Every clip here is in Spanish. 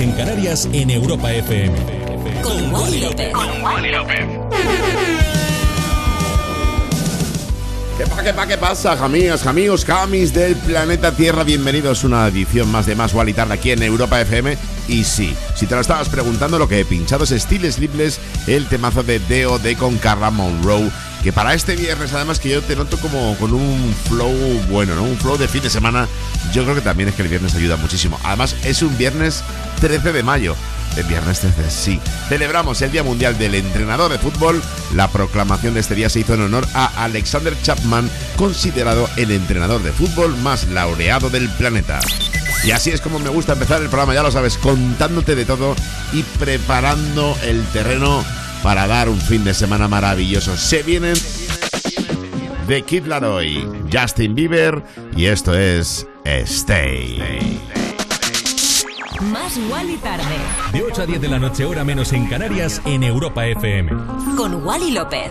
En Canarias en Europa FM. Con Wally López. Con Wally López. ¿Qué pasa, qué, qué pasa, amigos, amigos, camis del planeta Tierra? Bienvenidos a una edición más de Más Wally Tarde aquí en Europa FM. Y sí, si te lo estabas preguntando, lo que he pinchado es Steel Sleepless, el temazo de D.O.D. con Carla Monroe que para este viernes además que yo te noto como con un flow bueno, ¿no? Un flow de fin de semana. Yo creo que también es que el viernes ayuda muchísimo. Además es un viernes 13 de mayo. El viernes 13, sí. Celebramos el Día Mundial del Entrenador de Fútbol. La proclamación de este día se hizo en honor a Alexander Chapman, considerado el entrenador de fútbol más laureado del planeta. Y así es como me gusta empezar el programa, ya lo sabes, contándote de todo y preparando el terreno para dar un fin de semana maravilloso. Se vienen de Kid Laroi, Justin Bieber y esto es Stay. Más Wally tarde. De 8 a 10 de la noche, hora menos en Canarias, en Europa FM. Con Wally López.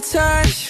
touch.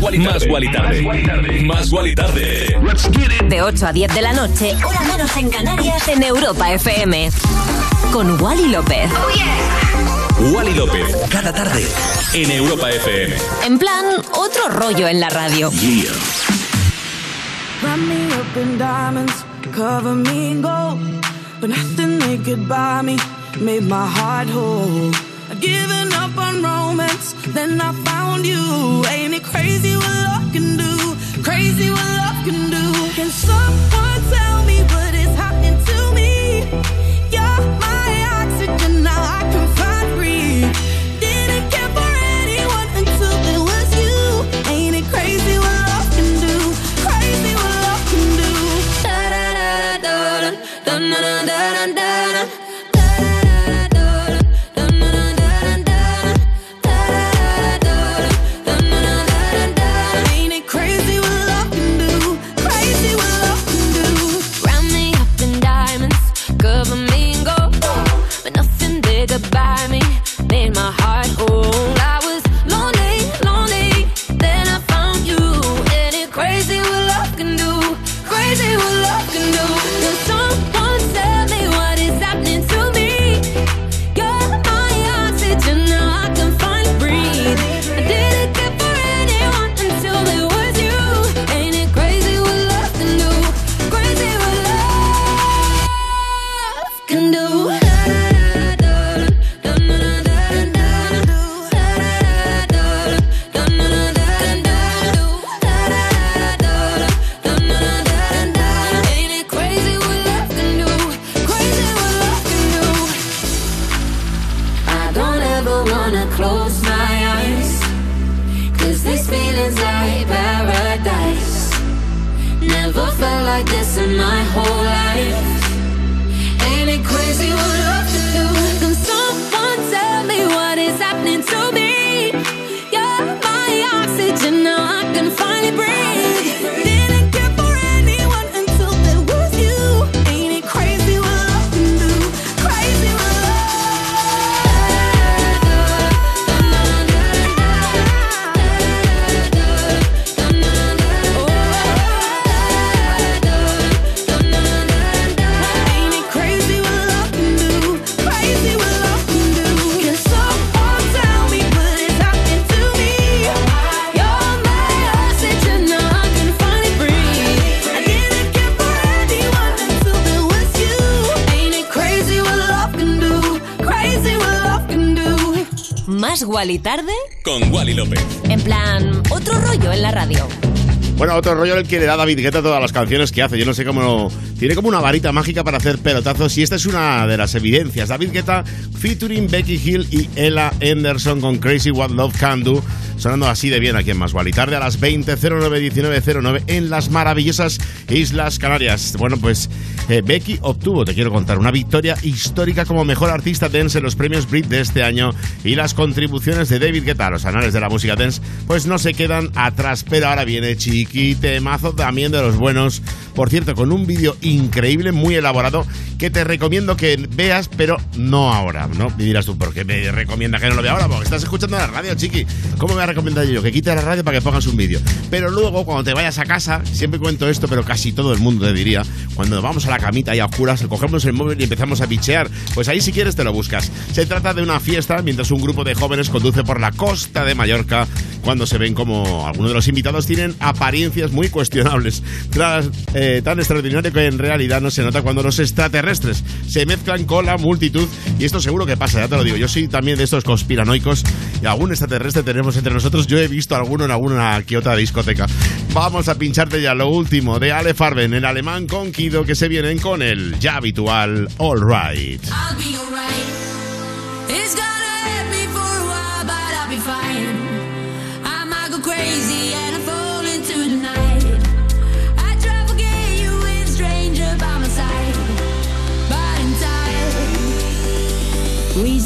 Más Wally Más Wally Tarde. Más Wally Tarde. De 8 a 10 de la noche, hora menos en Canarias, en Europa FM. Con Wally López. Wally López. Cada tarde. En Europa FM. En plan, otro rollo en la radio. Yeah. Wrap me up in diamonds, cover me in gold. But nothing they could buy me made my heart whole. I'd up on romance, then I found you. Ain't it crazy what love can do? Crazy what love can do. Can someone tell Wally tarde, Con Wally López. en plan, otro rollo en la radio. Bueno, otro rollo el que le da David Guetta a todas las canciones que hace. Yo no sé cómo. Tiene como una varita mágica para hacer pelotazos y esta es una de las evidencias. David Guetta featuring Becky Hill y Ella Anderson con Crazy What Love Can Do. Sonando así de bien aquí en Más y Tarde a las 20.09.19.09 en las maravillosas Islas Canarias. Bueno, pues eh, Becky obtuvo, te quiero contar, una victoria histórica como mejor artista dance en los premios Brit de este año y las contribuciones de David Guetta a los anales de la música dance pues no se quedan atrás, pero ahora viene chiquitemazo también de los buenos, por cierto, con un vídeo increíble, muy elaborado que te recomiendo que veas, pero no ahora, ¿no? Y dirás tú, ¿por qué me recomienda que no lo vea ahora? Porque estás escuchando la radio, chiqui. ¿Cómo me voy a recomendar yo? Que quite la radio para que pongas un vídeo. Pero luego, cuando te vayas a casa, siempre cuento esto, pero casi todo el mundo te diría, cuando vamos a la camita y a oscuras, cogemos el móvil y empezamos a bichear, pues ahí si quieres te lo buscas. Se trata de una fiesta mientras un grupo de jóvenes conduce por la costa de Mallorca cuando se ven como algunos de los invitados tienen apariencias muy cuestionables, tras, eh, tan extraordinario que en realidad no se nota cuando los extraterrestres se mezclan con la multitud y esto seguro que pasa, ya te lo digo. Yo soy también de estos conspiranoicos y algún extraterrestre tenemos entre nosotros. Yo he visto alguno en alguna que otra discoteca. Vamos a pincharte ya lo último de Ale Farben en alemán con Kido que se vienen con el ya habitual All Right.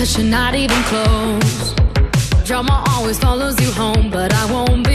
Touch, you're not even close. Drama always follows you home, but I won't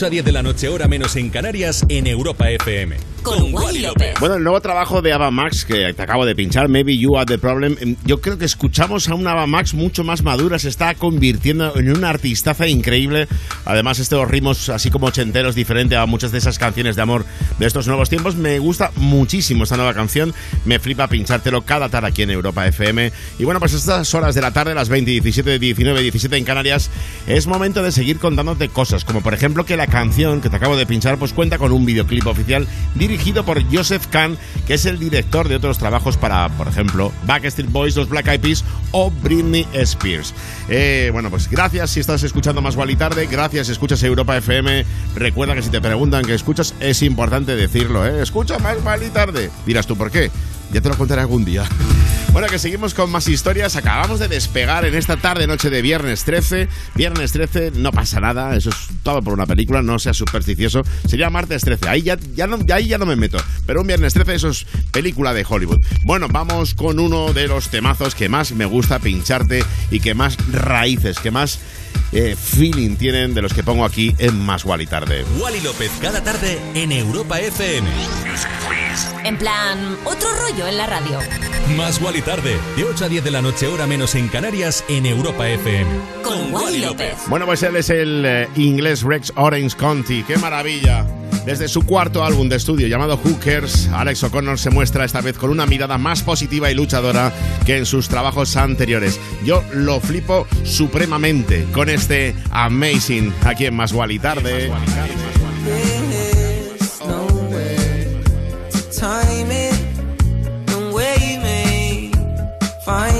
8 a 10 de la noche, hora menos en Canarias, en Europa FM. Con Wally López. Bueno, el nuevo trabajo de Ava Max que te acabo de pinchar, Maybe You Are the Problem, em, yo creo que escuchamos a una Ava Max mucho más madura, se está convirtiendo en una artistaza increíble. Además, estos ritmos así como ochenteros, diferente a muchas de esas canciones de amor de estos nuevos tiempos. Me gusta muchísimo esta nueva canción, me flipa pinchártelo cada tarde aquí en Europa FM. Y bueno, pues estas horas de la tarde, las 20, 17, 19, 17 en Canarias, es momento de seguir contándote cosas, como por ejemplo que la canción que te acabo de pinchar pues cuenta con un videoclip oficial dirigido por Joseph Kahn, que es el director de otros trabajos para, por ejemplo, Backstreet Boys, los Black Eyed Peas o Britney Spears. Eh, bueno, pues gracias si estás escuchando más y tarde, gracias si escuchas Europa FM. Recuerda que si te preguntan qué escuchas, es importante decirlo, ¿eh? Escucha más y tarde. Dirás tú, ¿por qué? Ya te lo contaré algún día. Bueno, que seguimos con más historias. Acabamos de despegar en esta tarde, noche de viernes 13. Viernes 13, no pasa nada. Eso es todo por una película, no seas supersticioso. Sería martes 13. Ahí ya, ya no, ahí ya no me meto. Pero un viernes 13, eso es película de Hollywood. Bueno, vamos con uno de los temazos que más me gusta pincharte y que más raíces, que más eh, feeling tienen de los que pongo aquí en Más y Tarde. Wally López cada tarde en Europa FM. En plan, otro rollo en la radio. Más Wally tarde, de 8 a 10 de la noche, hora menos en Canarias, en Europa FM. Con Wally López. Bueno, pues él es el eh, inglés Rex Orange County. ¡Qué maravilla! Desde su cuarto álbum de estudio llamado Hookers, Alex O'Connor se muestra esta vez con una mirada más positiva y luchadora que en sus trabajos anteriores. Yo lo flipo supremamente con este Amazing aquí en Más y Tarde. There's nowhere to time it, no way you may find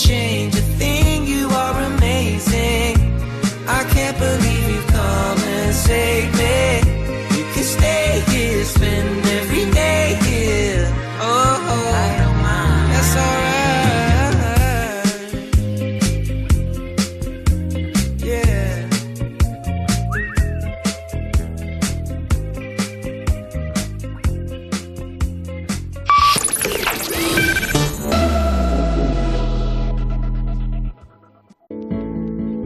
Don't change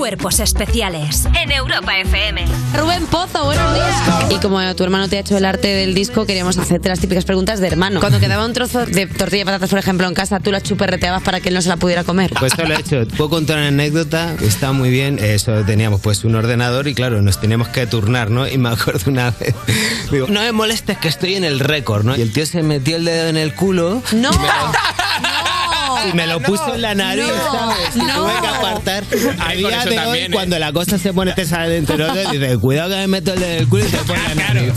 Cuerpos especiales en Europa FM. Rubén Pozo, buenos días. Y como tu hermano te ha hecho el arte del disco, queríamos hacerte las típicas preguntas de hermano. Cuando quedaba un trozo de tortilla de patatas, por ejemplo, en casa, tú la chuperreteabas para que él no se la pudiera comer. Pues esto lo he hecho. Puedo contar una anécdota, está muy bien. Eso teníamos pues un ordenador y claro, nos teníamos que turnar, ¿no? Y me acuerdo una vez, digo, no me molestes que estoy en el récord, ¿no? Y el tío se metió el dedo en el culo. ¡No! Y me lo puso en la nariz, No, ¿sabes? Y no. tuve que apartar. A día de también, hoy, ¿eh? cuando la cosa se pone pesada dentro de dice, cuidado que me meto el dedo en el culo y te pone la nariz.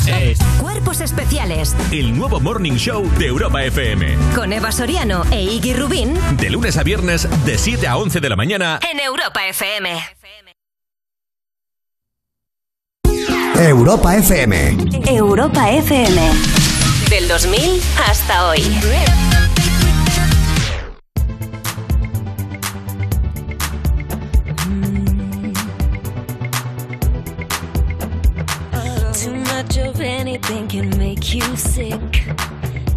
Cuerpos especiales El nuevo Morning Show de Europa FM. con Eva Soriano e Iggy Rubín De lunes a viernes, de 7 a 11 de la mañana. en Europa FM. Europa FM. Europa FM. Del 2000 hasta hoy. Of anything can make you sick.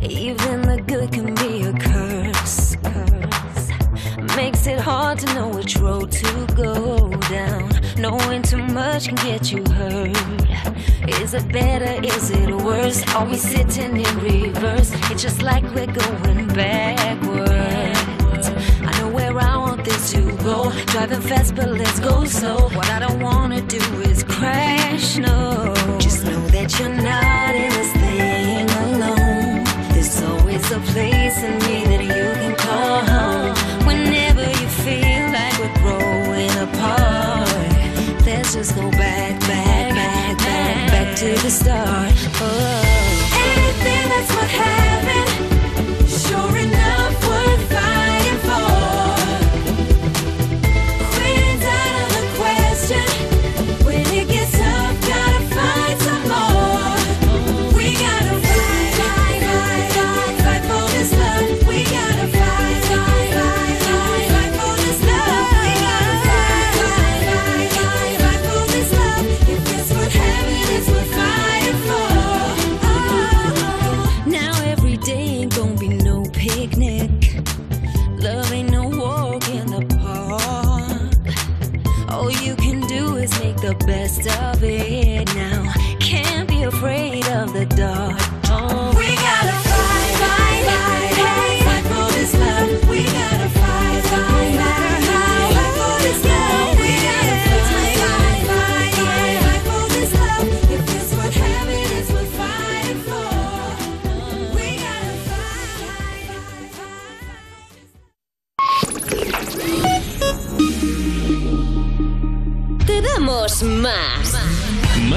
Even the good can be a curse. curse. Makes it hard to know which road to go down. Knowing too much can get you hurt. Is it better? Is it worse? Are we sitting in reverse? It's just like we're going backwards. I know where I want this to go. Driving fast, but let's go slow. What I don't wanna do is crash. No, you're not in this thing alone. There's always a place in me that you can call home. Whenever you feel like we're growing apart, let's just go back, back, back, back, back to the start. Oh.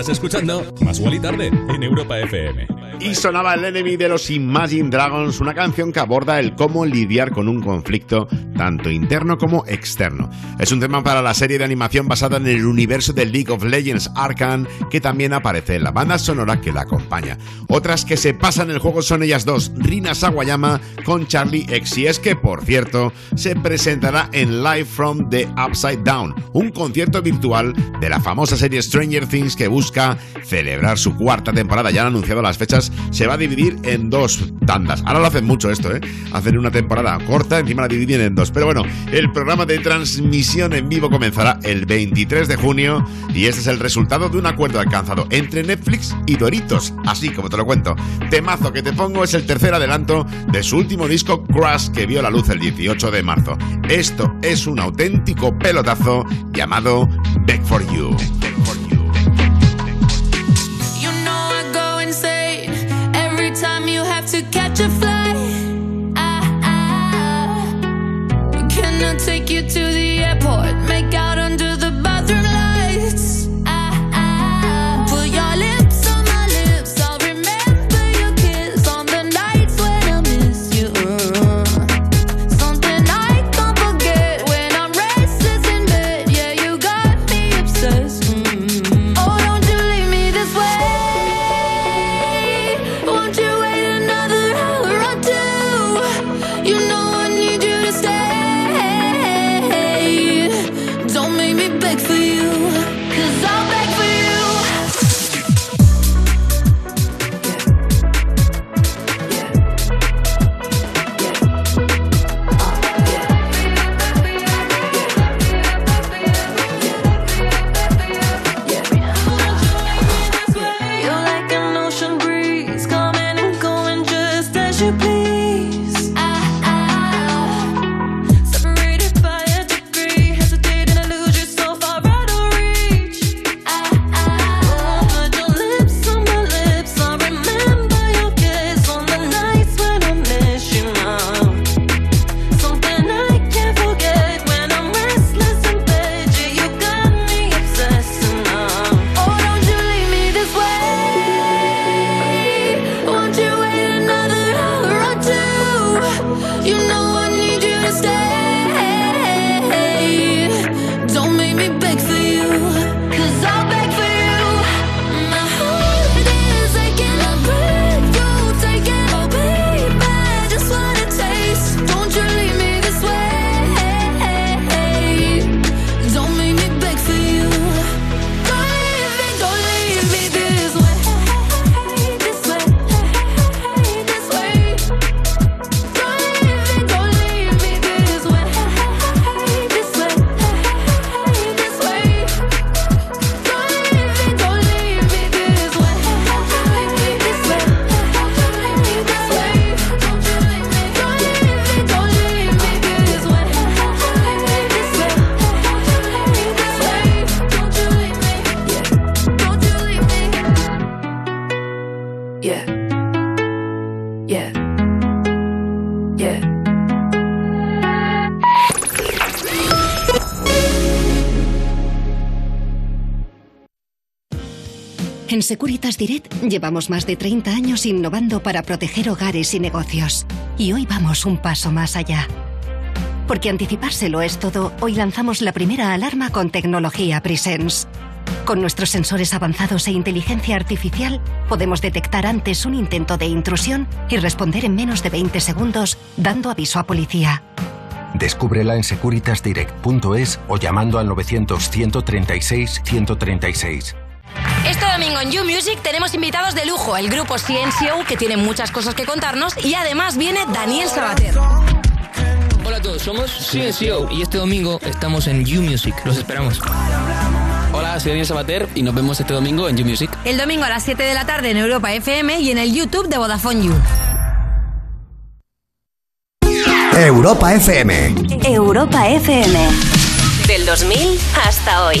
Estás escuchando Más Wally Tarde en Europa FM. Y sonaba el enemy de los Imagine Dragons, una canción que aborda el cómo lidiar con un conflicto tanto interno como externo. Es un tema para la serie de animación basada en el universo de League of Legends Arcan, que también aparece en la banda sonora que la acompaña. Otras que se pasan el juego son ellas dos, Rina Sawayama con Charlie X. Y es que, por cierto, se presentará en Live from the Upside Down, un concierto virtual de la famosa serie Stranger Things que busca celebrar su cuarta temporada. Ya han anunciado las fechas se va a dividir en dos tandas. Ahora lo hacen mucho esto, ¿eh? Hacer una temporada corta, encima la dividen en dos. Pero bueno, el programa de transmisión en vivo comenzará el 23 de junio y este es el resultado de un acuerdo alcanzado entre Netflix y Doritos. Así como te lo cuento. Temazo que te pongo es el tercer adelanto de su último disco Crash que vio la luz el 18 de marzo. Esto es un auténtico pelotazo llamado Back for You. Back for. You llevamos más de 30 años innovando para proteger hogares y negocios. Y hoy vamos un paso más allá. Porque anticipárselo es todo, hoy lanzamos la primera alarma con tecnología Presence. Con nuestros sensores avanzados e inteligencia artificial, podemos detectar antes un intento de intrusión y responder en menos de 20 segundos, dando aviso a policía. Descúbrela en securitasdirect.es o llamando al 900-136-136. Este domingo en You Music tenemos invitados de lujo, el grupo CNCO, que tiene muchas cosas que contarnos, y además viene Daniel Sabater. Hola a todos, somos CNCO y este domingo estamos en You Music. Los esperamos. Hola, soy Daniel Sabater y nos vemos este domingo en You Music. El domingo a las 7 de la tarde en Europa FM y en el YouTube de Vodafone You. Europa FM. Europa FM. Del 2000 hasta hoy.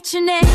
write your name.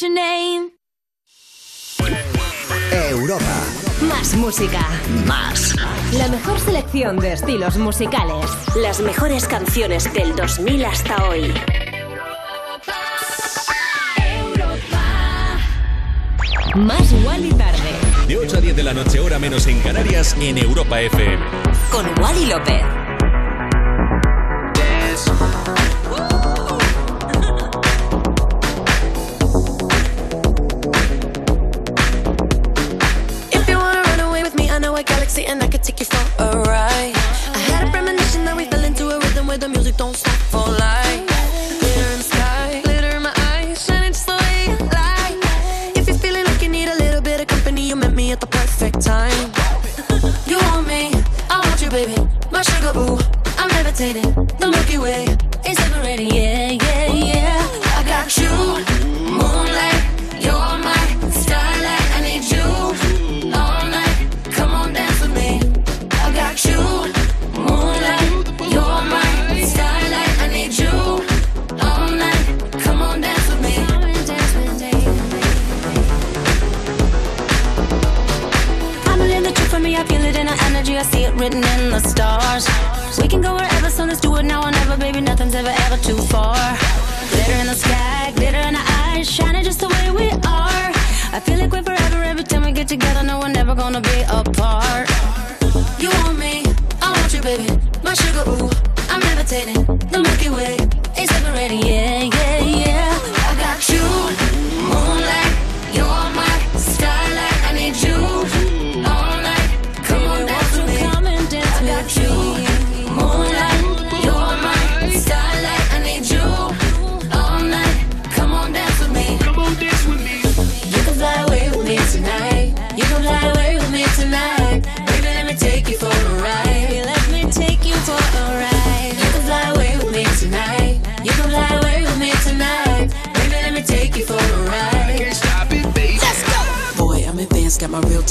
Your name. Europa. Más música. Más. La mejor selección de estilos musicales. Las mejores canciones del 2000 hasta hoy. Más Wally tarde. De 8 a 10 de la noche, hora menos en Canarias, en Europa FM. Con Wally López. Gonna be apart. You want me, I want you, baby. My sugar, ooh, I'm levitating. The Milky Way is separating, yeah, yeah, yeah.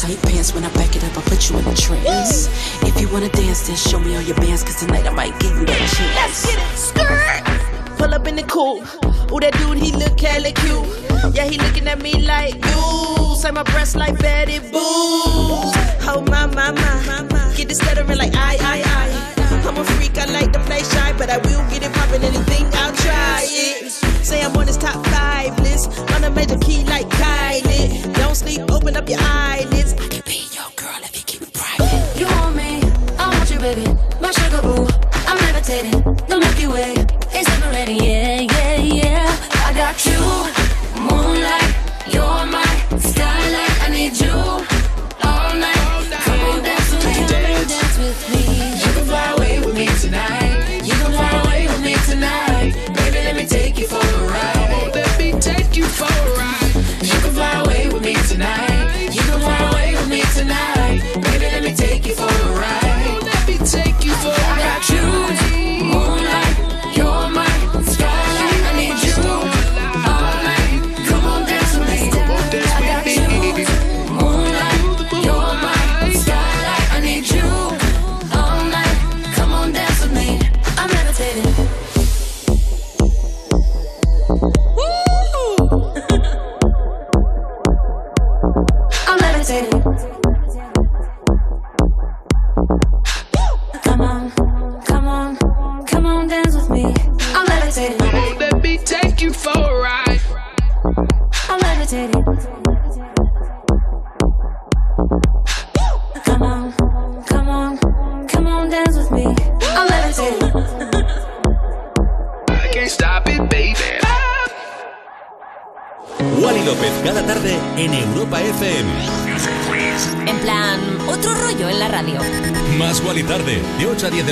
Tight pants. When I back it up, I put you in a trance. If you wanna dance, then show me all your bands. Cause tonight I might give you that chance. Let's get it. Skirt. Pull up in the coupe. Ooh, that dude, he look hella cute. Yeah, he looking at me like, you. Say my breasts like Betty Boo. Oh, my, my, my. Get this stuttering like, I, I, I. I'm a freak, I like to play shy, but I will get it poppin'. Anything, I'll try it. Say I'm on his top five list. On a major key like Kylie. Don't sleep, open up your eyelids. I can be your girl if you keep it private. You want me, I want you, baby. My sugar boo, I'm levitating. The Milky Way is separating. Yeah, yeah, yeah. I got you, moonlight. You're my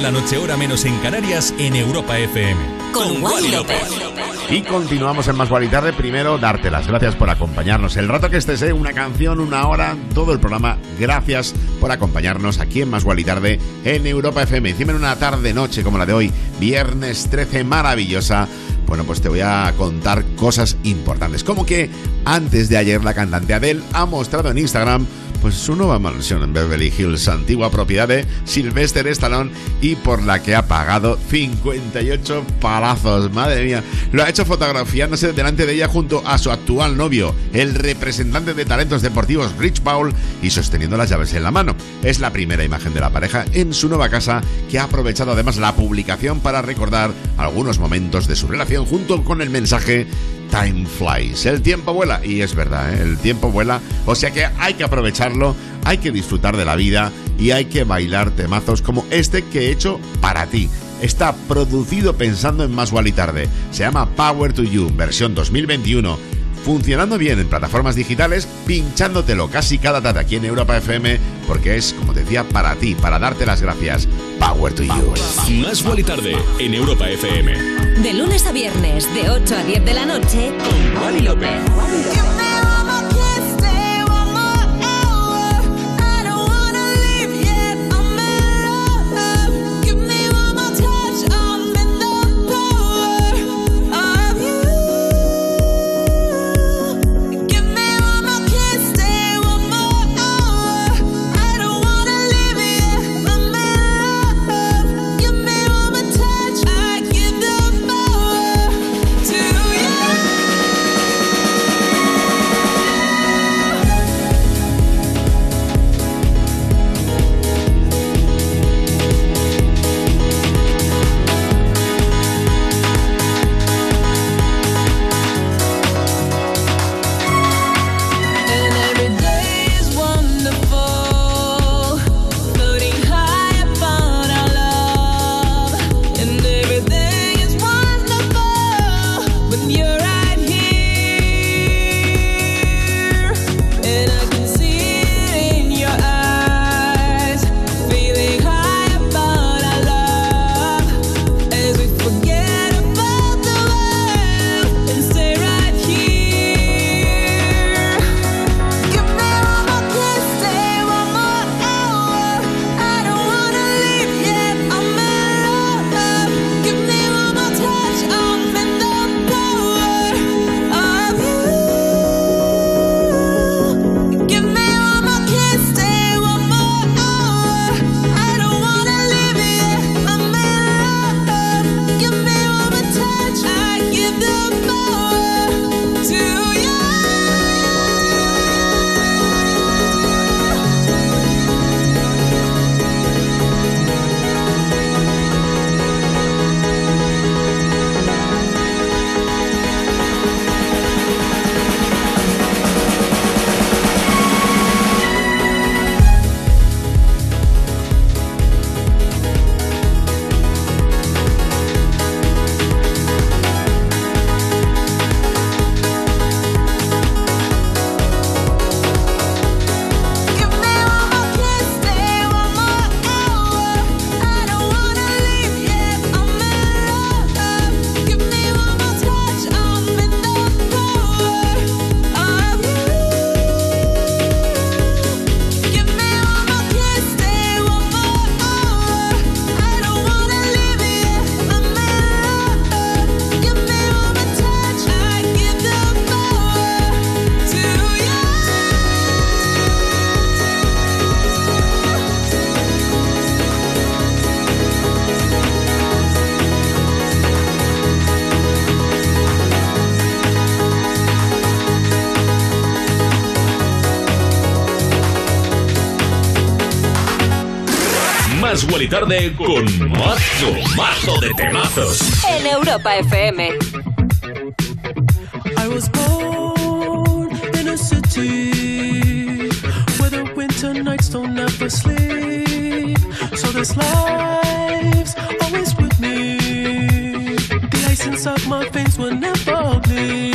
la noche, hora menos en Canarias, en Europa FM. Con Wally López. Y continuamos en Más Guay y Tarde. Primero, darte las gracias por acompañarnos. El rato que estés, ¿eh? una canción, una hora, todo el programa. Gracias por acompañarnos aquí en Más Guay y Tarde en Europa FM. Encima en una tarde-noche como la de hoy, viernes 13, maravillosa. Bueno, pues te voy a contar cosas importantes. Como que antes de ayer la cantante Adele ha mostrado en Instagram pues su nueva mansión en Beverly Hills, antigua propiedad de Sylvester Stallone y por la que ha pagado 58 palazos. Madre mía, lo ha hecho fotografiándose delante de ella junto a su actual novio, el representante de talentos deportivos Rich Paul, y sosteniendo las llaves en la mano. Es la primera imagen de la pareja en su nueva casa que ha aprovechado además la publicación para recordar algunos momentos de su relación junto con el mensaje Time flies. El tiempo vuela. Y es verdad, ¿eh? el tiempo vuela. O sea que hay que aprovecharlo, hay que disfrutar de la vida y hay que bailar temazos como este que he hecho para ti. Está producido pensando en más y tarde. Se llama Power to You, versión 2021. Funcionando bien en plataformas digitales, pinchándotelo casi cada tarde aquí en Europa FM, porque es, como te decía, para ti, para darte las gracias. Power to You. Más Wally tarde en Europa FM. De lunes a viernes, de 8 a 10 de la noche, con Wally López. Más Wally Tarde con mazo, mazo de temazos. En Europa FM. I was born in a city where the winter nights don't ever sleep. So this life's always with me. The ice inside my veins will never bleed.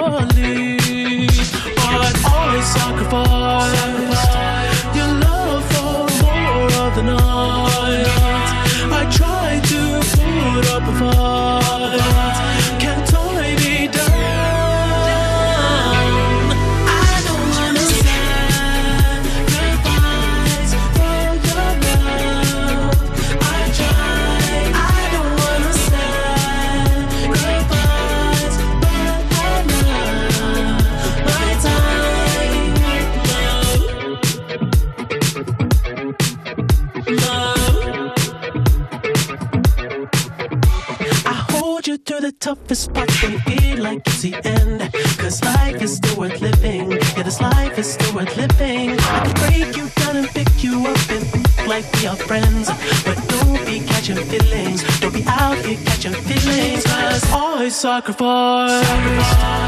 I sacrifice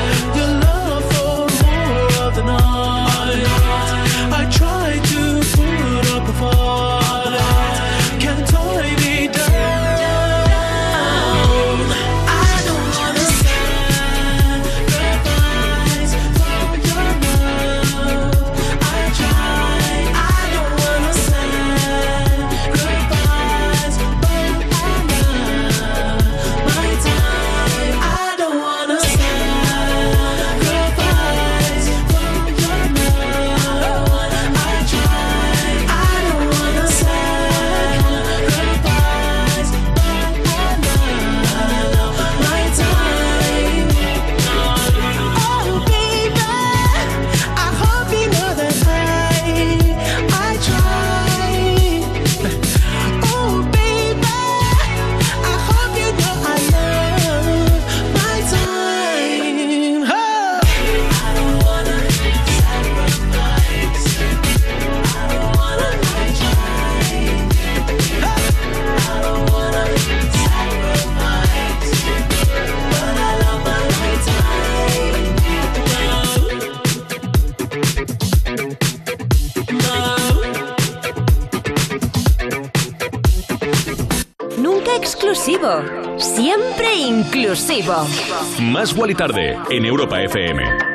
Más Wally Tarde en Europa FM.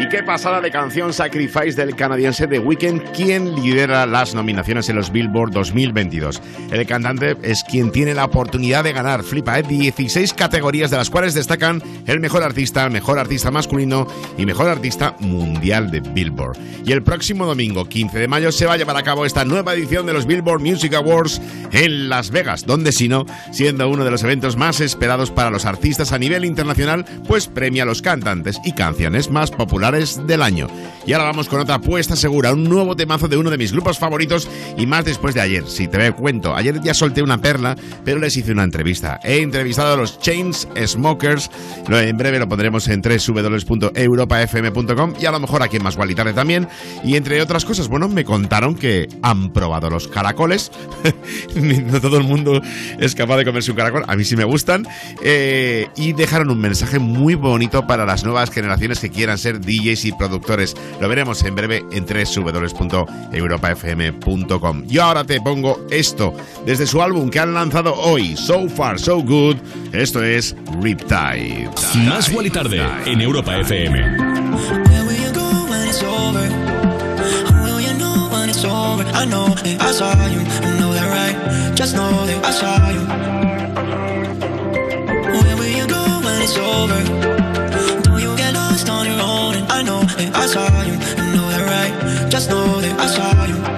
¿Y qué pasada de canción Sacrifice del canadiense The Weeknd, quien lidera las nominaciones en los Billboard 2022? El cantante es quien tiene la oportunidad de ganar, flipa, ¿eh? 16 categorías de las cuales destacan el mejor artista, mejor artista masculino y mejor artista mundial de Billboard. Y el próximo domingo, 15 de mayo, se va a llevar a cabo esta nueva edición de los Billboard Music Awards en Las Vegas, donde si no, siendo uno de los eventos más esperados para los artistas a nivel internacional, pues premia a los cantantes y canciones más populares del año. Y ahora vamos con otra apuesta segura, un nuevo temazo de uno de mis grupos favoritos y más después de ayer. Si te cuento, ayer ya solté una perla, pero les hice una entrevista. He entrevistado a los Chains Smokers, en breve lo pondremos en www.europafm.com y a lo mejor aquí en Más Guali Tarde también. Y entre otras cosas, bueno, me contaron que han probado los caracoles. no todo el mundo es capaz de comerse un caracol, a mí sí me gustan. Eh, y dejaron un mensaje muy bonito para las nuevas generaciones que quieran ser DJs y productores. Lo veremos en breve en www.europafm.com. Yo ahora te pongo esto desde su álbum que han lanzado hoy, So Far So Good. Esto es Riptide. Más Wally Tarde en Europa FM. when it's over? Will you know when it's over? I know that I saw you, I know that right. Just know that I saw you. Where will you go when it's over? That I saw you, I know that right. Just know that I saw you.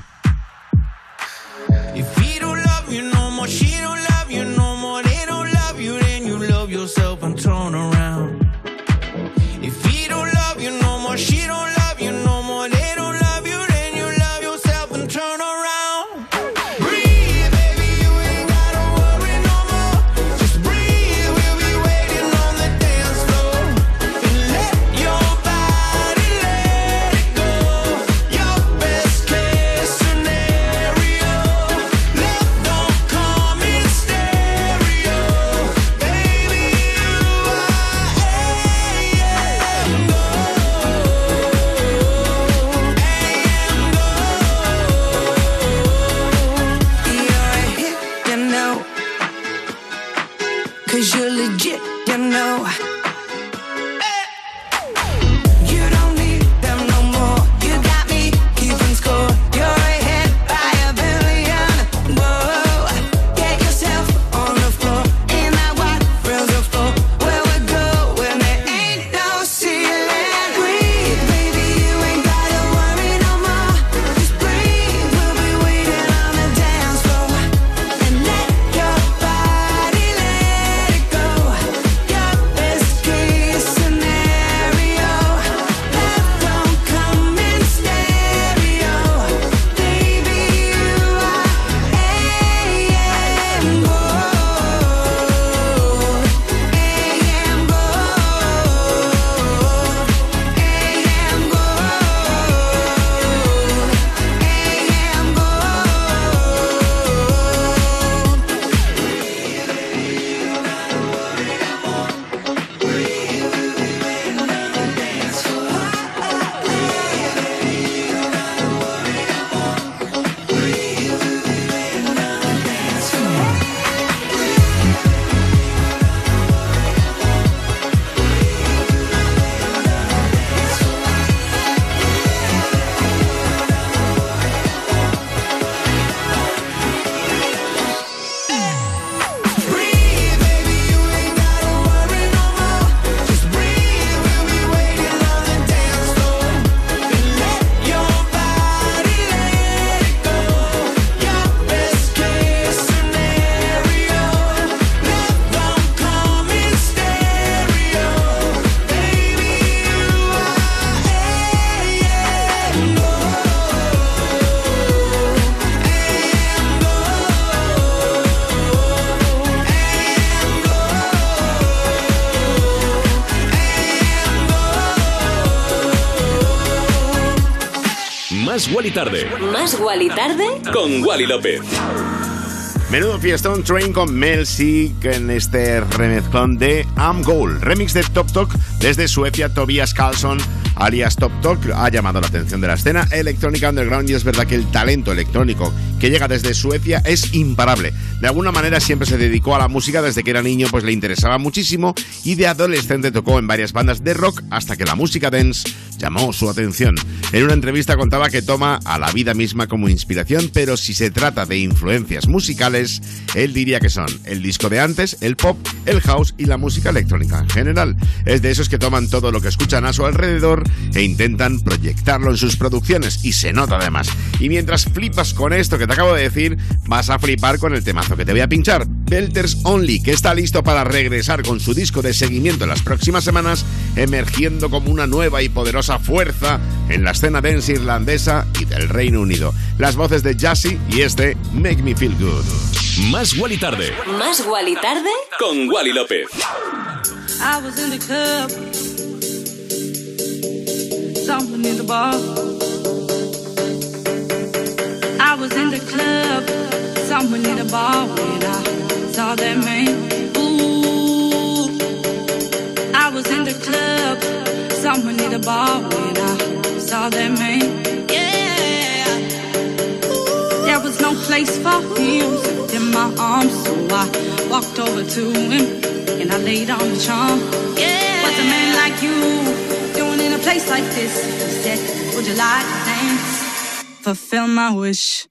Wally Tarde. Más Wally tarde. Con Wally López. Menudo fiestón Train con Mel C en este remezclón de Am Goal, remix de Top Talk desde Suecia, Tobias Carlson, alias Top Talk, ha llamado la atención de la escena electrónica underground y es verdad que el talento electrónico que llega desde Suecia es imparable. De alguna manera siempre se dedicó a la música desde que era niño, pues le interesaba muchísimo y de adolescente tocó en varias bandas de rock hasta que la música dance llamó su atención. En una entrevista contaba que toma a la vida misma como inspiración, pero si se trata de influencias musicales, él diría que son el disco de antes, el pop, el house y la música electrónica en general. Es de esos que toman todo lo que escuchan a su alrededor e intentan proyectarlo en sus producciones y se nota además. Y mientras flipas con esto que te acabo de decir, vas a flipar con el temazo que te voy a pinchar, Belters Only, que está listo para regresar con su disco de seguimiento en las próximas semanas, emergiendo como una nueva y poderosa fuerza en la escena dance irlandesa y del Reino Unido. Las voces de Jassy y este Make Me Feel Good. Más Wally Tarde. Más Wally tarde. Con Wally López. I was in the club, someone in the bar. I was in the club, someone in the bar when I saw that man. Ooh, I was in the club, someone in the bar when I saw that man. Yeah, there was no place for him in my arms, so I walked over to him and I laid on the charm. Yeah. A man like you doing in a place like this? He said, Would you like to dance? Fulfill my wish.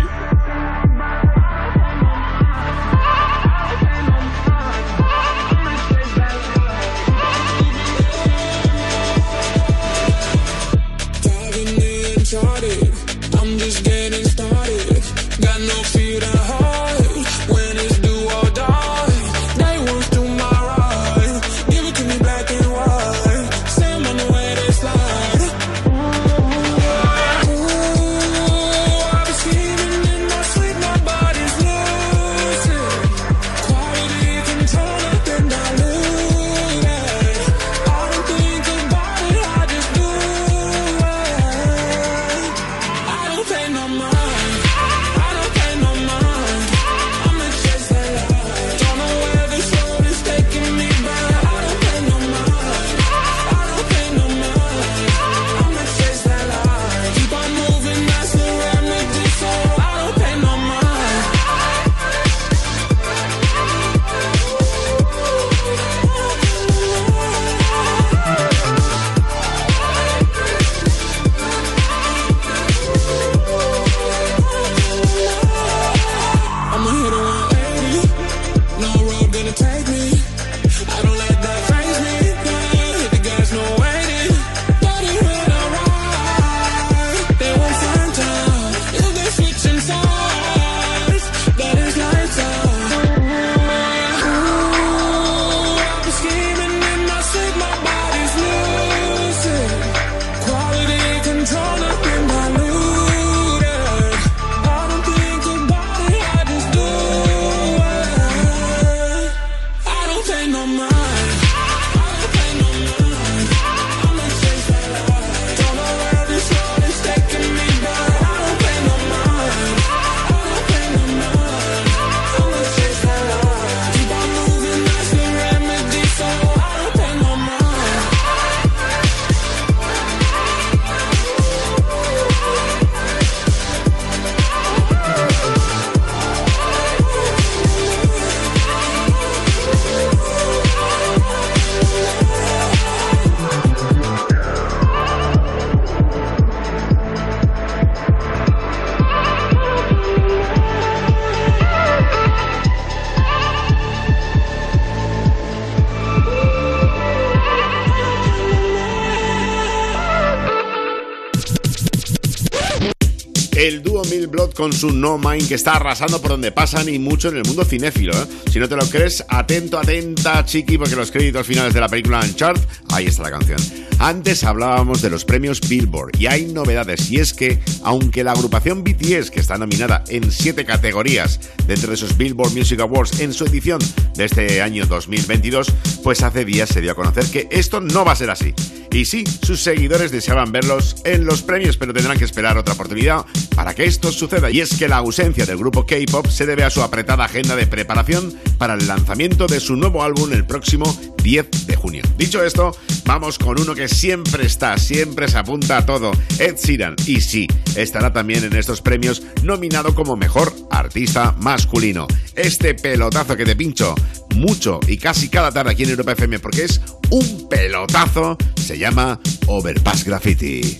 Mil Blood con su No Mind que está arrasando por donde pasan y mucho en el mundo cinéfilo. ¿eh? Si no te lo crees, atento, atenta, chiqui, porque los créditos finales de la película Uncharted, ahí está la canción. Antes hablábamos de los premios Billboard y hay novedades y es que, aunque la agrupación BTS, que está nominada en siete categorías dentro de esos Billboard Music Awards en su edición de este año 2022, pues hace días se dio a conocer que esto no va a ser así. Y sí, sus seguidores deseaban verlos en los premios, pero tendrán que esperar otra oportunidad para que esto suceda. Y es que la ausencia del grupo K-Pop se debe a su apretada agenda de preparación para el lanzamiento de su nuevo álbum el próximo 10 de junio. Dicho esto, vamos con uno que siempre está, siempre se apunta a todo, Ed Sheeran. Y sí, estará también en estos premios nominado como mejor artista masculino. Este pelotazo que te pincho mucho y casi cada tarde aquí en Europa FM porque es un pelotazo, se llama Overpass Graffiti.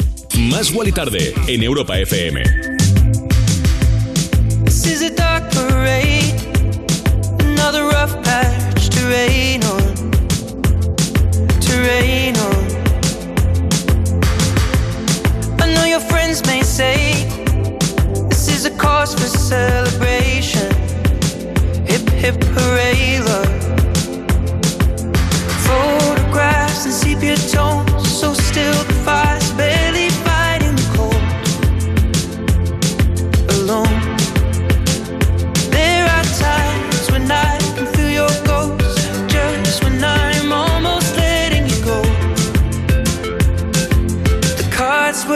Más Wally Tarde en Europa FM. This is a dark parade, another rough patch to rain on, to rain on. Know your friends may say this is a cause for celebration. Hip hip hooray, love. Photographs and sepia tones, so still the fire's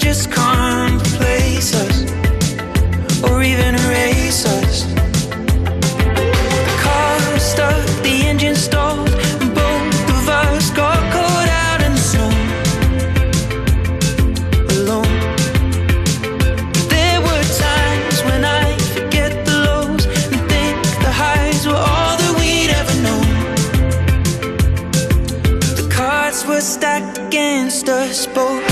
just can't replace us or even erase us. The car was stuck, the engine stalled, and both of us got caught out in the snow. Alone. There were times when I forget the lows and think the highs were all that we'd ever known. The cards were stacked against us both.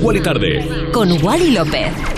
Wally Tarde. Con Wally López.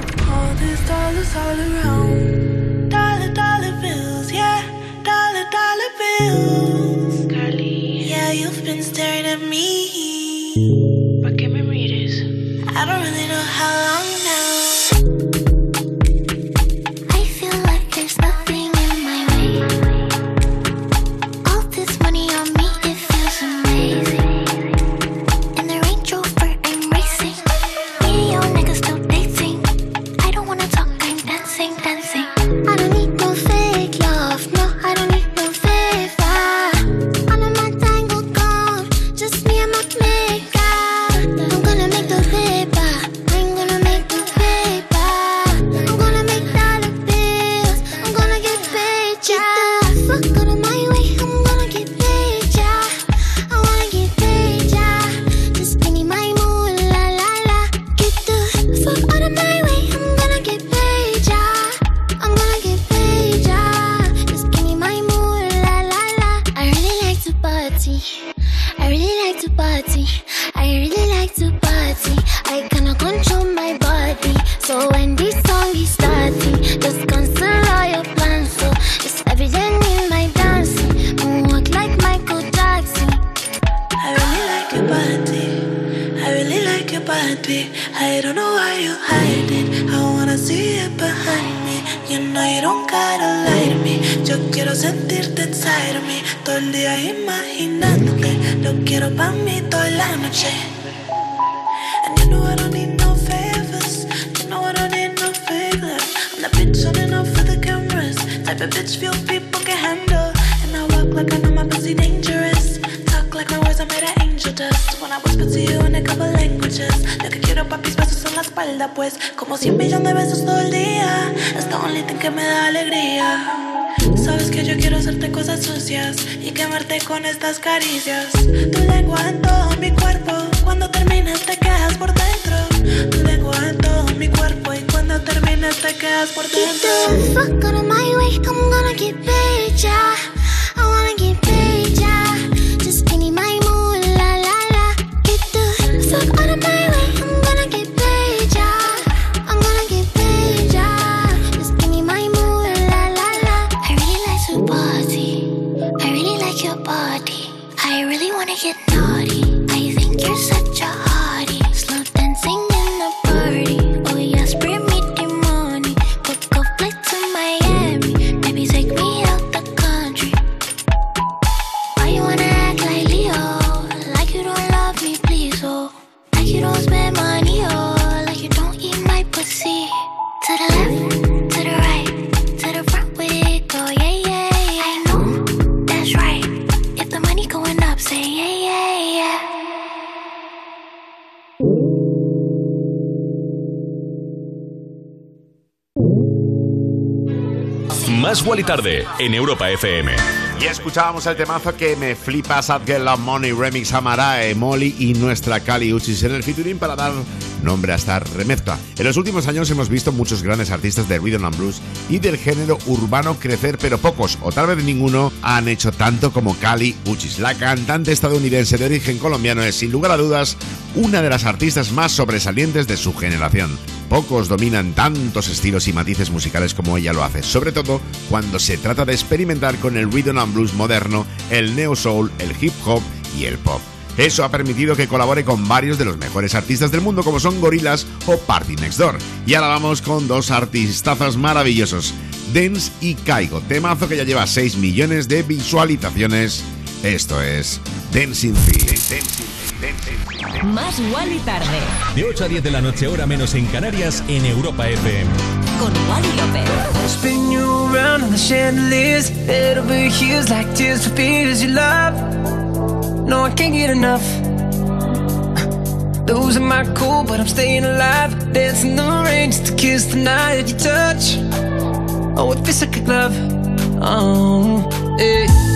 Quiero hacerte cosas sucias y quemarte con estas caricias. Tu lengua en todo mi cuerpo, cuando terminas te quedas por dentro. Tu lengua en todo mi cuerpo y cuando terminas te quedas por dentro. Get the fuck out of my way, I'm gonna get paid, yeah. I wanna get paid, yeah. Just give me my mood, la la la. Get the fuck out of Más Wally Tarde en Europa FM. Y escuchábamos el temazo que me flipa Sad Girl Love Money Remix Amarae, Molly y nuestra Cali Uchis en el featuring para dar nombre a esta remezcla. En los últimos años hemos visto muchos grandes artistas de rhythm and blues y del género urbano crecer, pero pocos, o tal vez ninguno, han hecho tanto como Cali Uchis. La cantante estadounidense de origen colombiano es, sin lugar a dudas, una de las artistas más sobresalientes de su generación. Pocos dominan tantos estilos y matices musicales como ella lo hace, sobre todo cuando se trata de experimentar con el rhythm and blues moderno, el neo soul, el hip hop y el pop. Eso ha permitido que colabore con varios de los mejores artistas del mundo como son Gorillaz o Party Next Door. Y ahora vamos con dos artistazas maravillosos, Dance y Caigo, temazo que ya lleva 6 millones de visualizaciones. Esto es Dancing. Más Wally tarde. De 8 a 10 de la noche, hora menos en Canarias, en Europa FM. Con Wally López. Spin you around on the chandeliers. Head over heels like tears for fears you love. No, I can't get enough. Losing my cool, but I'm staying alive. Dancing the rain just to kiss the night that you touch. Oh, it feels like a glove. Oh, yeah.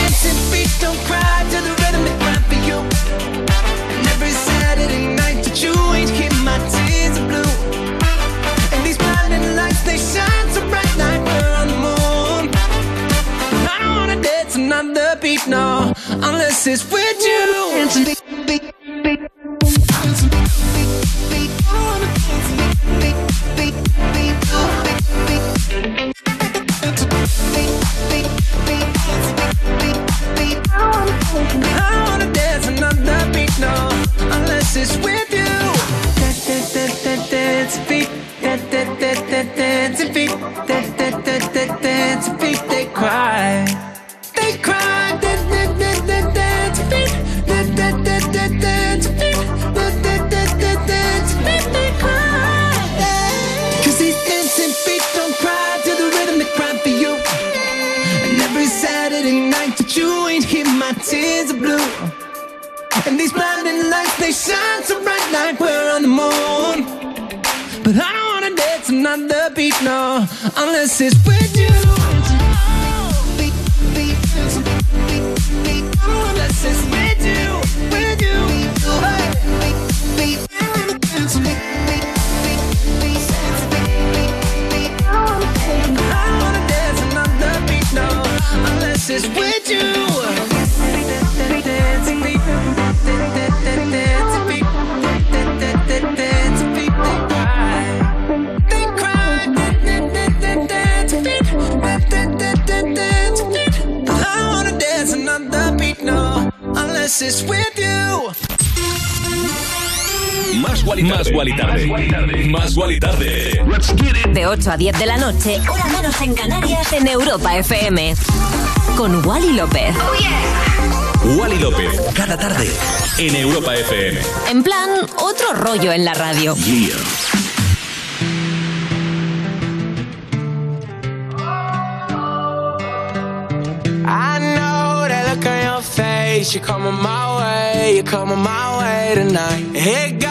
dancing feet don't cry to the rhythm they for you. And every Saturday night that you ain't my tears are blue. And these blinding lights, they shine so bright like we're on the moon. I don't wanna dance another beat, unless it's with you. I no, unless it's with Más Tarde. Más Wally Tarde. Más Wally Tarde. De 8 a 10 de la noche, hora menos en Canarias, en Europa FM. Con Wally López. Wally López. Cada tarde. En Europa FM. En plan, otro rollo en la radio. Yeah. I know that look on your face. You're coming my way. You're coming my way tonight. Goes another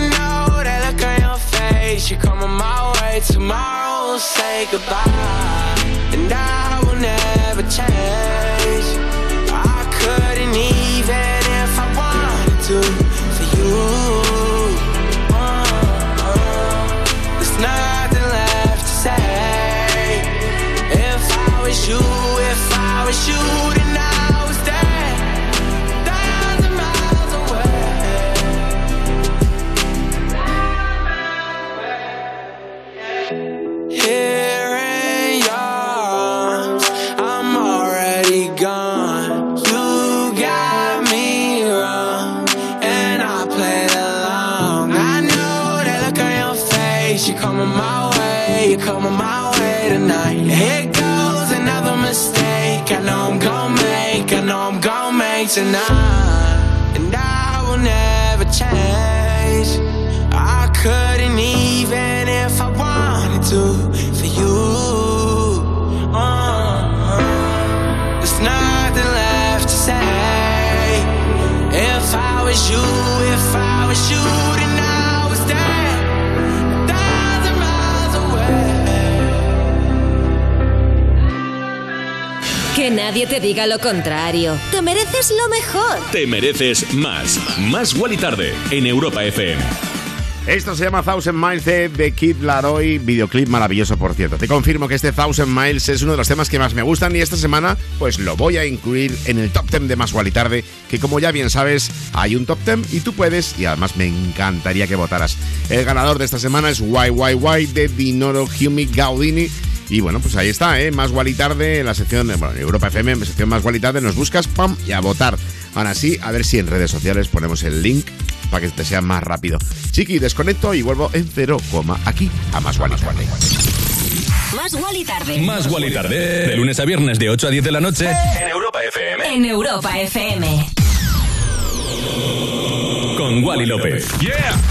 You're coming my way. Tomorrow say goodbye. And I tonight, and I will never change. I couldn't even if I wanted to for you. Uh-uh. There's nothing left to say. If I was you, nadie te diga lo contrario. Te mereces lo mejor. Te mereces más. Más Wally Tarde en Europa FM. Esto se llama Thousand Miles de The Kid Laroi, videoclip maravilloso por cierto. Te confirmo que este Thousand Miles es uno de los temas que más me gustan y esta semana pues lo voy a incluir en el top 10 de Más y Tarde, que como ya bien sabes hay un top 10 y tú puedes y además me encantaría que votaras. El ganador de esta semana es YYY de Dinoro Humi Gaudini y bueno, pues ahí está, ¿eh? Más y Tarde en la sección, de, bueno, en Europa FM, en la sección Más y Tarde, nos buscas, pam, y a votar. Ahora sí, a ver si en redes sociales ponemos el link para que te sea más rápido. Chiqui, desconecto y vuelvo en cero coma aquí a Más y Tarde. Más Wally tarde. Más Wally Tarde. De lunes a viernes de 8 a 10 de la noche. En Europa FM. En Europa FM. Con Wally López. Yeah.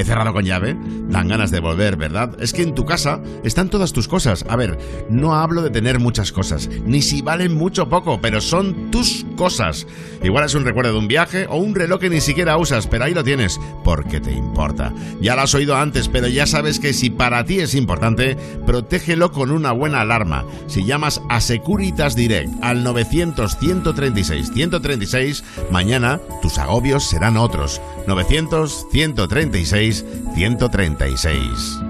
¿He cerrado con llave? Dan ganas de volver, ¿verdad? Es que en tu casa están todas tus cosas. A ver, no hablo de tener muchas cosas, ni si valen mucho o poco, pero son tus cosas. Igual es un recuerdo de un viaje o un reloj que ni siquiera usas, pero ahí lo tienes, porque te importa. Ya lo has oído antes, pero ya sabes que si para ti es importante, protégelo con una buena alarma. Si llamas a Securitas Direct al 900-136-136, mañana tus agobios serán otros. 900-136-136.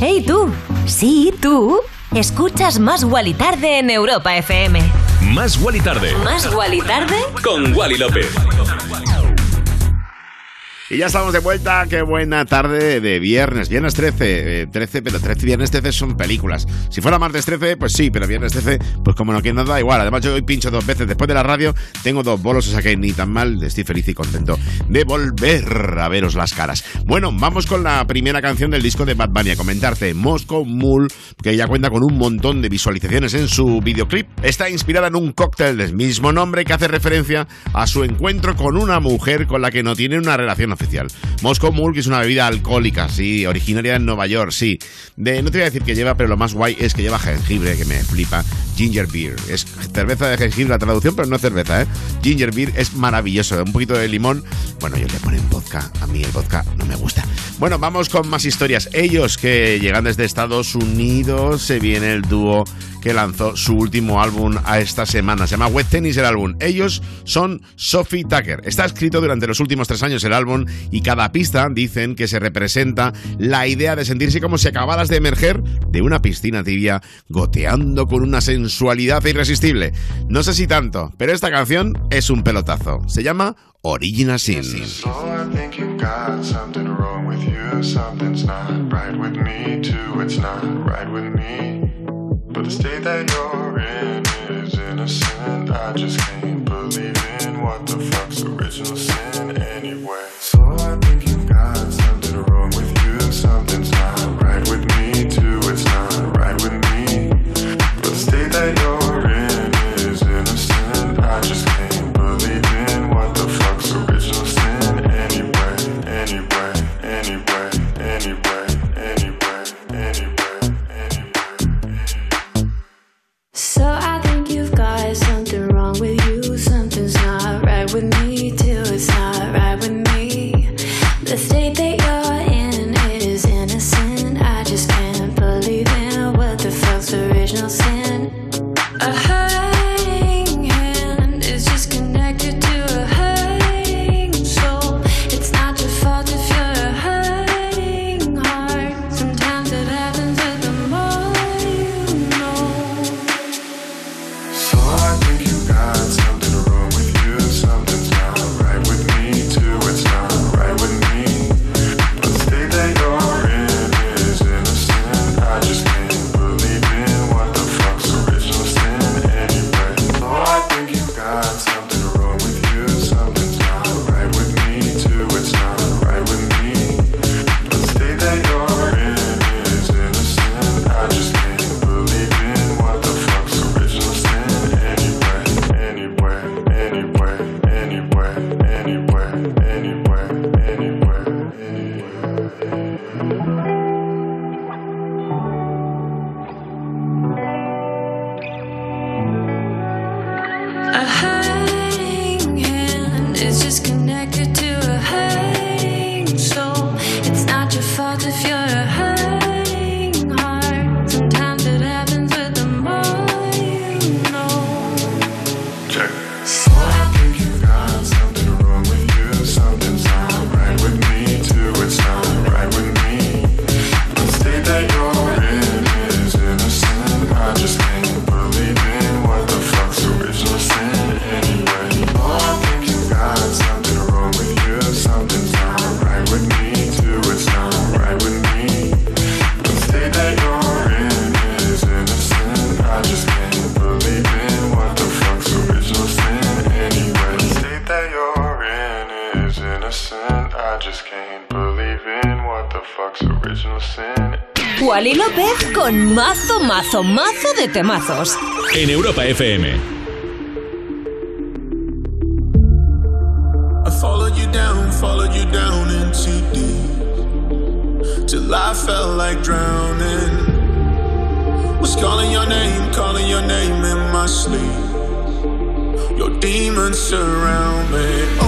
¡Hey tú! Sí, tú. Escuchas Más Wally Tarde en Europa FM. Más Wally Tarde. Más Wally Tarde con Wally López. Y ya estamos de vuelta, qué buena tarde de viernes, viernes 13, eh, 13, pero 13 viernes 13 son películas. Si fuera martes 13, pues sí, pero viernes 13, pues como no quiere nada, igual. Además yo hoy pincho dos veces después de la radio, tengo dos bolos, o sea que ni tan mal, estoy feliz y contento de volver a veros las caras. Bueno, vamos con la primera canción del disco de Bad Bunny, a comentarte, Moscow Mule, que ya cuenta con un montón de visualizaciones en su videoclip. Está inspirada en un cóctel del mismo nombre que hace referencia a su encuentro con una mujer con la que no tiene una relación oficial. Moscow Mule, es una bebida alcohólica, sí, originaria de Nueva York, sí. De, no te voy a decir que lleva, pero lo más guay es que lleva jengibre, que me flipa. Ginger beer. Es cerveza de jengibre la traducción, pero no cerveza, ¿eh? Ginger beer es maravilloso. Un poquito de limón. Bueno, ellos le ponen vodka. A mí el vodka no me gusta. Bueno, vamos con más historias. Ellos que llegan desde Estados Unidos, se viene el dúo que lanzó su último álbum a esta semana. Se llama Wet Tennis el álbum. Ellos son Sophie Tucker. Está escrito durante los últimos tres años el álbum y cada pista dicen que se representa la idea de sentirse como si acabaras de emerger de una piscina tibia goteando con una sensualidad irresistible. No sé si tanto, pero esta canción es un pelotazo. Se llama Original Sin. Me. But the state that you're in is innocent. I just can't believe in what the fuck's original sin anyway. So I think you've got something wrong with you. Something's not right with me, too. It's not right with me. But the state that you're mazo, mazo, mazo de temazos. En Europa FM. I followed you down, followed you down into deep. Till I felt like drowning. Was calling your name, calling your name in my sleep. Your demons surround me.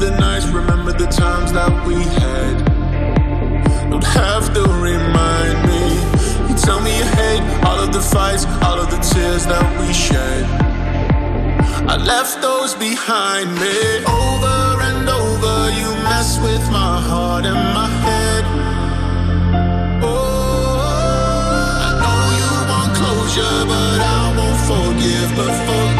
the nights, remember the times that we had. Don't have to remind me. You tell me you hate all of the fights, all of the tears that we shed. I left those behind me. Over and over, you mess with my heart and my head. Oh, I know you want closure, but I won't forgive, but forget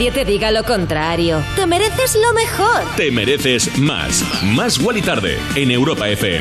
nadie te diga lo contrario. Te mereces lo mejor. Te mereces más. Más Wally Tarde en Europa FM.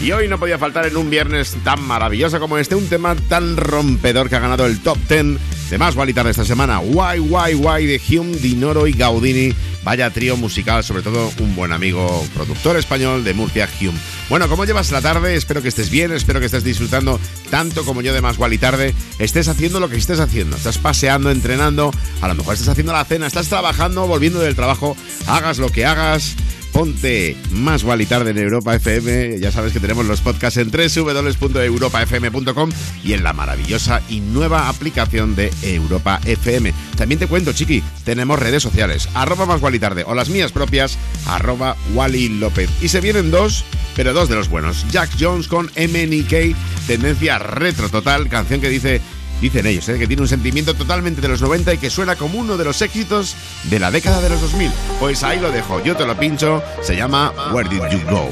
Y hoy no podía faltar en un viernes tan maravilloso como este un tema tan rompedor que ha ganado el top 10 de más Gualitar de esta semana. Why, Why, Why de Hume, Dinoro y Gaudini. Vaya trío musical, sobre todo un buen amigo productor español de Murcia, Hume. Bueno, ¿cómo llevas la tarde? Espero que estés bien, espero que estés disfrutando tanto como yo de más Gualitarde. Estés haciendo lo que estés haciendo. Estás paseando, entrenando, a lo mejor estás haciendo la cena, estás trabajando, volviendo del trabajo. Hagas lo que hagas. Ponte más Wally Tarde en Europa FM. Ya sabes que tenemos los podcasts en www.europafm.com y en la maravillosa y nueva aplicación de Europa FM. También te cuento, chiqui, tenemos redes sociales. Arroba más Wally Tarde o las mías propias, arroba Wally López. Y se vienen dos, pero dos de los buenos. Jack Jones con MNK, tendencia retro total, canción que dice Dicen ellos ¿eh? que tiene un sentimiento totalmente de los 90 y que suena como uno de los éxitos de la década de los 2000. Pues ahí lo dejo, yo te lo pincho, se llama Where Did You Go?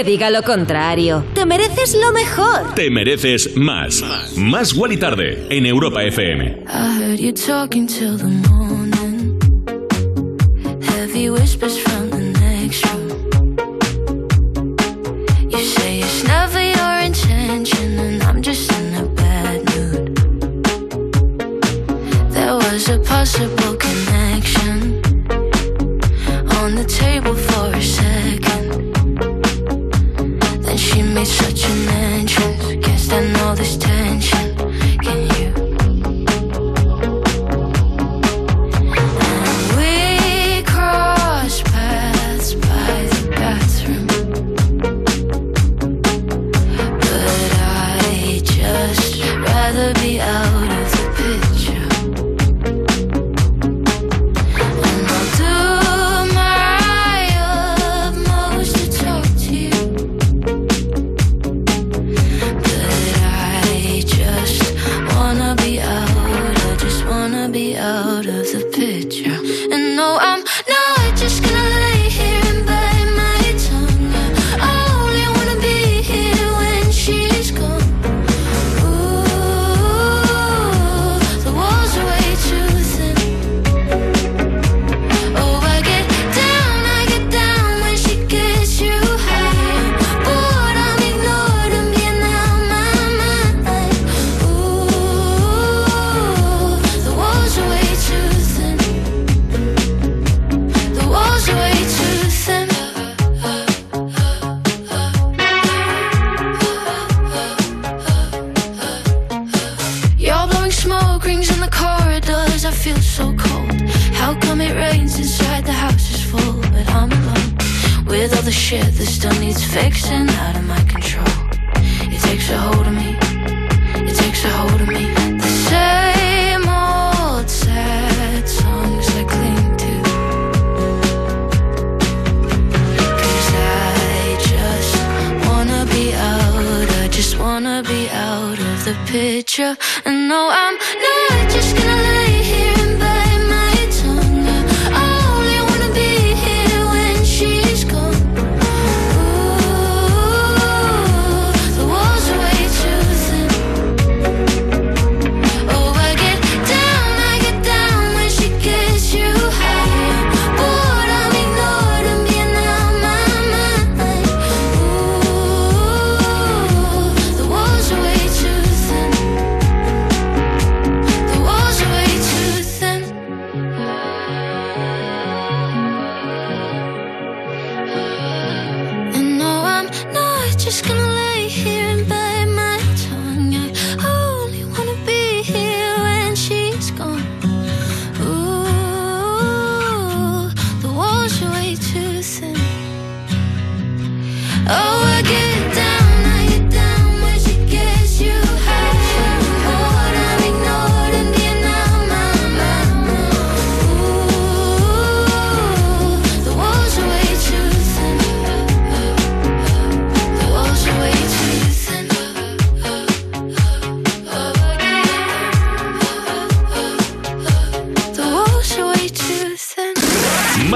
que diga lo contrario. Te mereces lo mejor. Te mereces más. Más Wally Tarde en Europa FM. I heard you talking till the morning. Heavy whispers from the next room. You say it's never your intention, and I'm just in a bad mood. There was a possible.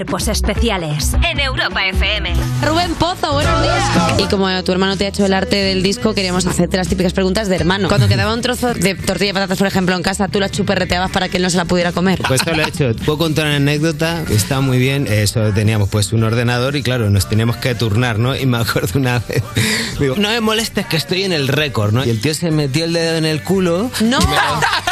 Cuerpos especiales. En Europa FM. Rubén Pozo, buenos días. Y como tu hermano te ha hecho el arte del disco, queríamos hacerte las típicas preguntas de hermano. Cuando quedaba un trozo de tortilla de patatas, por ejemplo, en casa, tú la chuperreteabas para que él no se la pudiera comer. Pues esto lo he hecho. Puedo contar una anécdota, está muy bien. Eso teníamos pues un ordenador y claro, nos teníamos que turnar, ¿no? Y me acuerdo una vez, digo, no me molestes que estoy en el récord, ¿no? Y el tío se metió el dedo en el culo. ¡No! Y me lo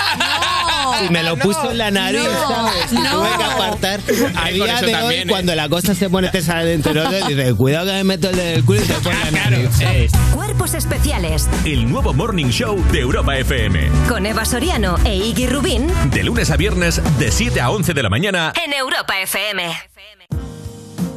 puso en la nariz, No, ¿sabes? No. tuve que apartar. A día de hoy, también, ¿eh? cuando la cosa se pone te sale dentro del dices, cuidado que me meto el dedo en el culo y te pone la nariz. ¿sabes? Cuerpos especiales. El nuevo Morning Show de Europa FM. Con Eva Soriano e Iggy Rubín. De lunes a viernes, de 7 a 11 de la mañana. En Europa FM.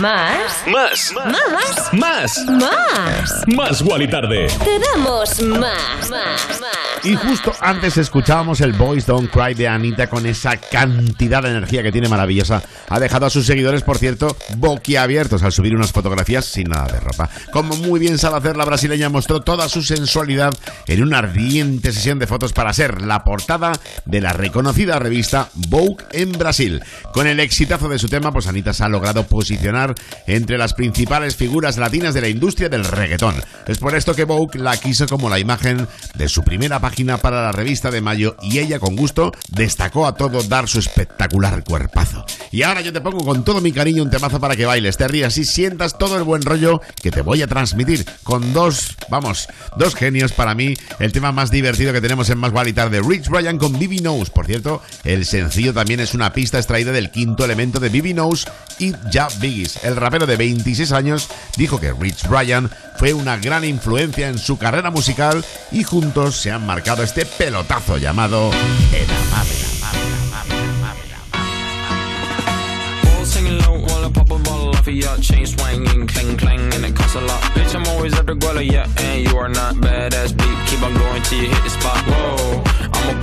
Más. Más. Más. Más. Más. Más Wally Tarde. Te damos más. Más. Y justo antes escuchábamos el Boys Don't Cry de Anita con esa cantidad de energía que tiene maravillosa. Ha dejado a sus seguidores, por cierto, boquiabiertos al subir unas fotografías sin nada de ropa. Como muy bien sabe hacer, la brasileña mostró toda su sensualidad en una ardiente sesión de fotos para ser la portada de la reconocida revista Vogue en Brasil. Con el exitazo de su tema, pues Anita se ha logrado posicionar entre las principales figuras latinas de la industria del reggaetón. Es por esto que Vogue la quiso como la imagen de su primera página para la revista de mayo y ella con gusto destacó a todo dar su espectacular cuerpazo. Y ahora yo te pongo con todo mi cariño un temazo para que bailes, te rías y sientas todo el buen rollo que te voy a transmitir con dos, vamos, dos genios para mí, el tema más divertido que tenemos en Más y Tarde, Rich Brian con Bibi Knows. Por cierto, el sencillo también es una pista extraída del quinto elemento de Bibi Knows y Ya Biggies. El rapero de 26 años dijo que Rich Brian fue una gran influencia en su carrera musical y juntos se han marcado este pelotazo llamado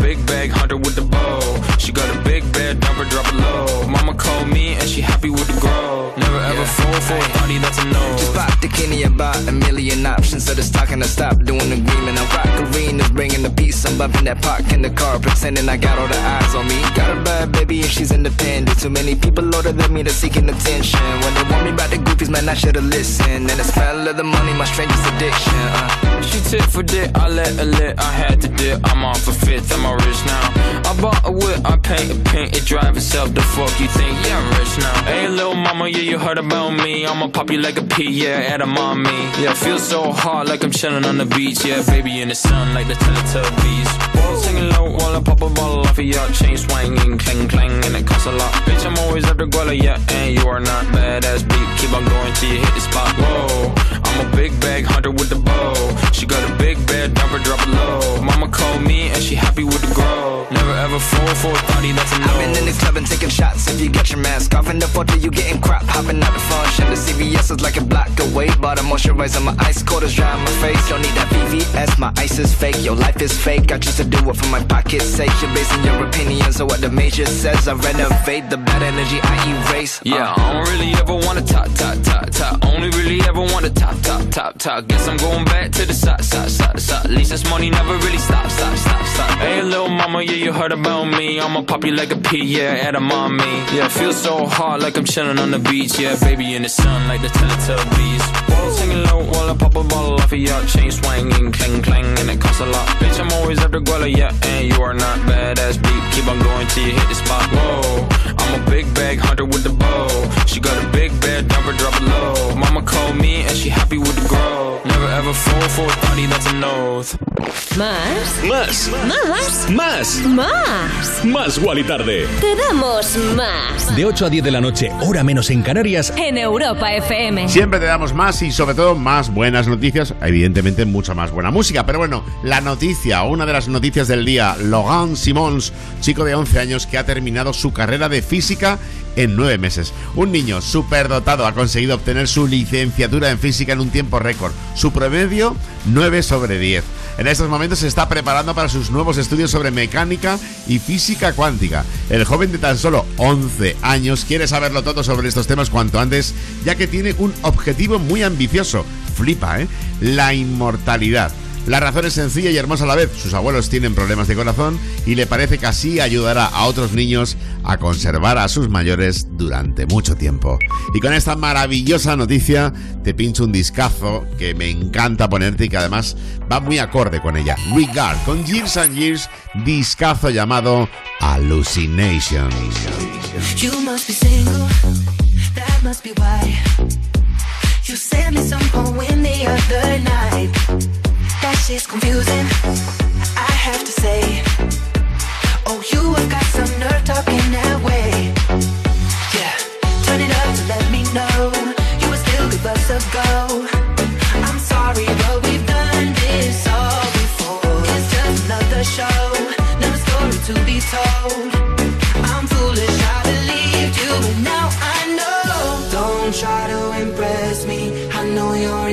big bag hunter with the bow. She got a big bed, number drop it low. Mama called me and she happy with the grow. Never ever fall for a body that's a no. Just pop the Kenny about a million options. So just talking to stop doing the agreement. I rock arenas, bringing the peace. I'm bumping that park in the car, pretending I got all the eyes on me. Got a bad baby and she's independent. Too many people older than me that's seeking attention. When they want me about the goofies, man, I should've listened. And the smell of the money, my strangest addiction. Uh. She tit for dick, I let her lit, I had to dip. I'm off for fifth, I'm rich now. I bought a whip, I paint a paint, it drive itself. The fuck you think? Yeah, I'm rich now. Hey, little mama, yeah, you heard about me. I'ma pop you like a pea, yeah, at a mommy. Yeah, feel so hot like I'm chilling on the beach. Yeah, baby in the sun like the Teletubbies. Whoa, singing low while I pop a bottle off of your chain swinging, clang clang, and it costs a lot. Bitch, I'm always at the guala, yeah, and you are not badass beat. Keep on going till you hit the spot. Whoa, I'm a big bag hunter with the bow. She got a big number drop it low. Mama called me and she happy with the grow. Never ever fall for a thotty that's a no. I've been in the club and taking shots. If you get your mask off in the photo, you getting crap. Hopping out the phone, shit. The CVS is like a block away. Bought a moisturizer, my ice cold is dry on my face. Don't need that VVS, my ice is fake. Your life is fake. I choose to do it for my pocket's sake. You're basing your opinions on what the major says. I renovate the bad energy I erase. Yeah, Uh. I don't really ever wanna top, top, top, top. Only really ever wanna top, top, top, top. Guess I'm going back to the side, side, side, side. At least this money never really stop, stop, stop, stop. Hey, little mama, yeah, you heard about me. I'ma pop you like a pea, yeah, at a mommy. Yeah, feel so hot like I'm chilling on the beach. Yeah, baby in the sun like the Teletubbies. Whoa, singing low while I pop a bottle off of your chain swinging, clang clang, and it costs a lot. Bitch, I'm always the guala, yeah, and you are not badass beat. Keep on going till you hit the spot. Whoa, I'm a big bag hunter with the bow. She got a big bed, number drop it low. Mama called me and she happy with the grow. Never ever fall for a thotty that's a Más. Más. Más. Más. Más. Más Wally Tarde. Te damos más. De 8 a 10 de la noche, hora menos en Canarias. En Europa FM. Siempre te damos más y sobre todo más buenas noticias, evidentemente mucha más buena música, pero bueno, la noticia, una de las noticias del día, Logan Simons, chico de 11 años que ha terminado su carrera de física en nueve meses. Un niño superdotado ha conseguido obtener su licenciatura en física en un tiempo récord. Su promedio 9 sobre 10. En estos momentos se está preparando para sus nuevos estudios sobre mecánica y física cuántica. El joven de tan solo 11 años quiere saberlo todo sobre estos temas cuanto antes, ya que tiene un objetivo muy ambicioso. Flipa, ¿eh? La inmortalidad. La razón es sencilla y hermosa a la vez. Sus abuelos tienen problemas de corazón y le parece que así ayudará a otros niños a conservar a sus mayores durante mucho tiempo. Y con esta maravillosa noticia te pincho un discazo que me encanta ponerte y que además va muy acorde con ella. Regard, con Years and Years, discazo llamado Hallucination. You must be single, that must be why. You sent me some poem the other night. Shit's confusing, I have to say. Oh, you have got some nerve talking that way. Yeah, turn it up to let me know you would still give us a go. I'm sorry, but we've done this all before. It's just another show, another story to be told. I'm foolish, I believed you, but now I know. Don't try to impress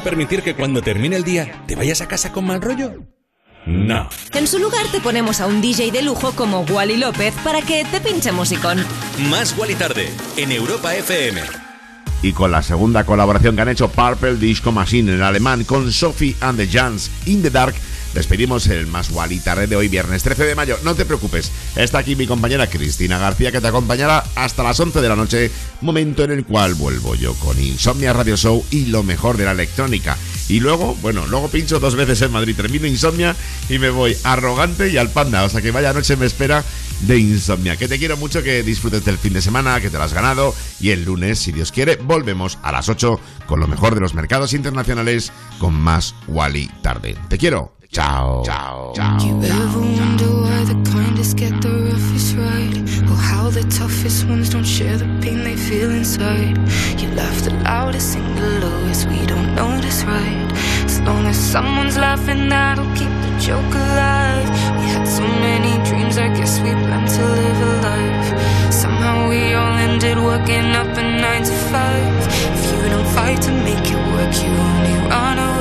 A permitir que cuando termine el día te vayas a casa con mal rollo? No. En su lugar te ponemos a un DJ de lujo como Wally López para que te pinche musicón. Más Wally tarde en Europa FM. Y con la segunda colaboración que han hecho Purple Disco Machine en alemán con Sophie and the Jans in the Dark, despedimos el más Wally tarde de hoy, viernes 13 de mayo. No te preocupes, está aquí mi compañera Cristina García que te acompañará hasta las 11 de la noche, momento en el cual vuelvo yo con Insomnia Radio Show y lo mejor de la electrónica. Y luego, bueno, luego pincho dos veces en Madrid, termino Insomnia y me voy arrogante y al panda. O sea que vaya noche me espera de Insomnia. Que te quiero mucho, que disfrutes del fin de semana, que te lo has ganado. Y el lunes, si Dios quiere, volvemos a las 8 con lo mejor de los mercados internacionales con más Wally tarde. Te quiero. Chao. Chao. Chao. Ever wonder why the kindest get the roughest ride? Or how the toughest ones don't share the pain they feel inside? You laugh the loudest, sing the lowest, we don't notice, right? As long as someone's laughing, that'll keep the joke alive. We had so many dreams, I guess we planned to live a life. Somehow we all ended working up a nine to five. If you don't fight to make it work, you only run away.